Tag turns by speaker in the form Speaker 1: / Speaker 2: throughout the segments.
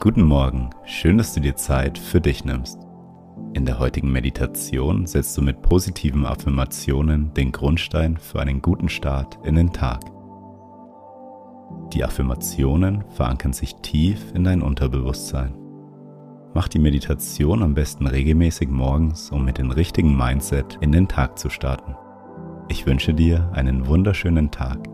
Speaker 1: Guten Morgen, schön, dass du dir Zeit für dich nimmst. In der heutigen Meditation setzt du mit positiven Affirmationen den Grundstein für einen guten Start in den Tag. Die Affirmationen verankern sich tief in dein Unterbewusstsein. Mach die Meditation am besten regelmäßig morgens, um mit dem richtigen Mindset in den Tag zu starten. Ich wünsche dir einen wunderschönen Tag.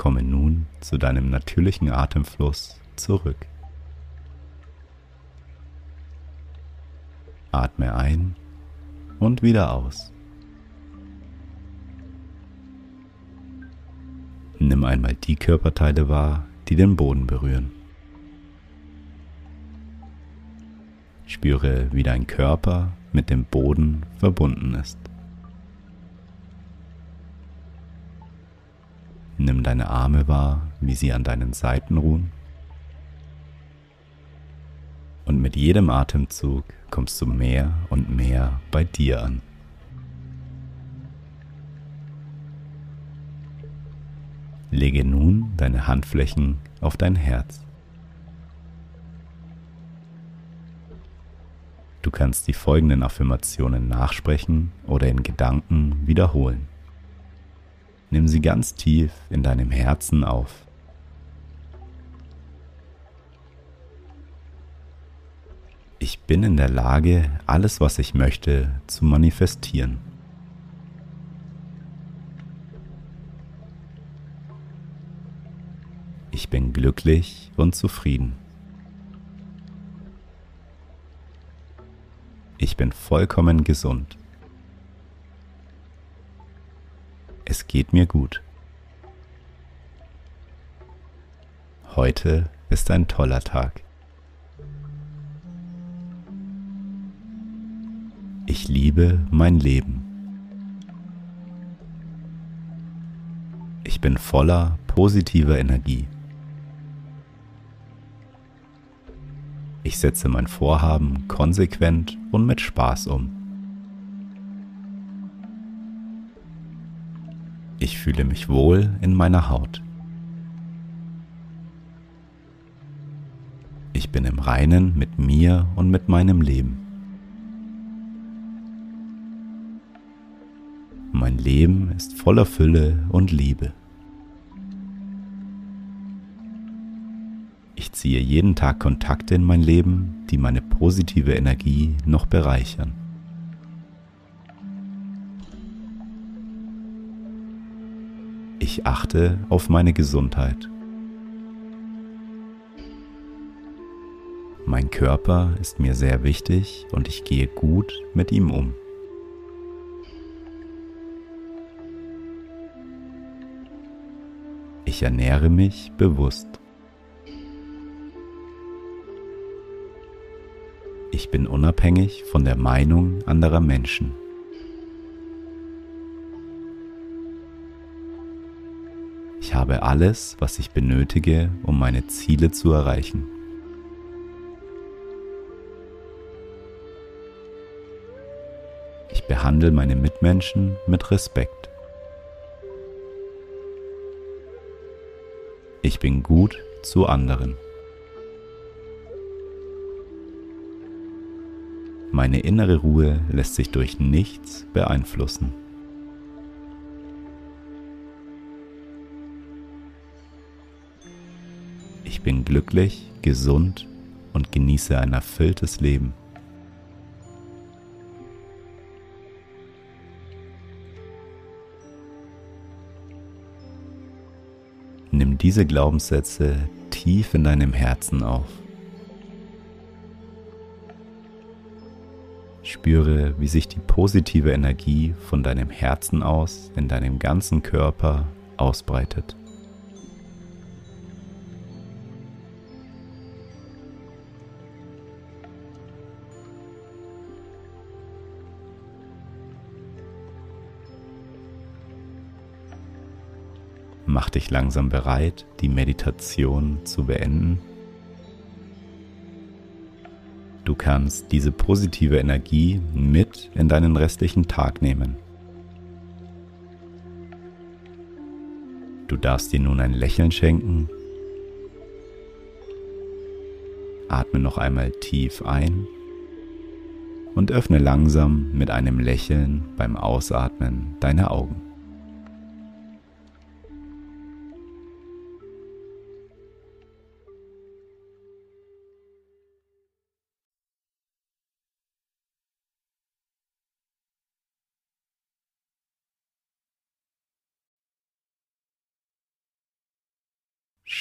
Speaker 1: Komme nun zu deinem natürlichen Atemfluss zurück. Atme ein und wieder aus. Nimm einmal die Körperteile wahr, die den Boden berühren. Spüre, wie dein Körper mit dem Boden verbunden ist. Nimm deine Arme wahr, wie sie an deinen Seiten ruhen. Und mit jedem Atemzug kommst du mehr und mehr bei dir an. Lege nun deine Handflächen auf dein Herz. Du kannst die folgenden Affirmationen nachsprechen oder in Gedanken wiederholen. Nimm sie ganz tief in deinem Herzen auf. Ich bin in der Lage, alles, was ich möchte, zu manifestieren. Ich bin glücklich und zufrieden. Ich bin vollkommen gesund. Es geht mir gut. Heute ist ein toller Tag. Ich liebe mein Leben. Ich bin voller positiver Energie. Ich setze mein Vorhaben konsequent und mit Spaß um. Ich fühle mich wohl in meiner Haut. Ich bin im Reinen mit mir und mit meinem Leben. Mein Leben ist voller Fülle und Liebe. Ich ziehe jeden Tag Kontakte in mein Leben, die meine positive Energie noch bereichern. Ich achte auf meine Gesundheit. Mein Körper ist mir sehr wichtig und ich gehe gut mit ihm um. Ich ernähre mich bewusst. Ich bin unabhängig von der Meinung anderer Menschen. Ich habe alles, was ich benötige, um meine Ziele zu erreichen. Ich behandle meine Mitmenschen mit Respekt. Ich bin gut zu anderen. Meine innere Ruhe lässt sich durch nichts beeinflussen. Ich bin glücklich, gesund und genieße ein erfülltes Leben. Nimm diese Glaubenssätze tief in deinem Herzen auf. Spüre, wie sich die positive Energie von deinem Herzen aus in deinem ganzen Körper ausbreitet. Mach dich langsam bereit, die Meditation zu beenden. Du kannst diese positive Energie mit in deinen restlichen Tag nehmen. Du darfst dir nun ein Lächeln schenken. Atme noch einmal tief ein und öffne langsam mit einem Lächeln beim Ausatmen deine Augen.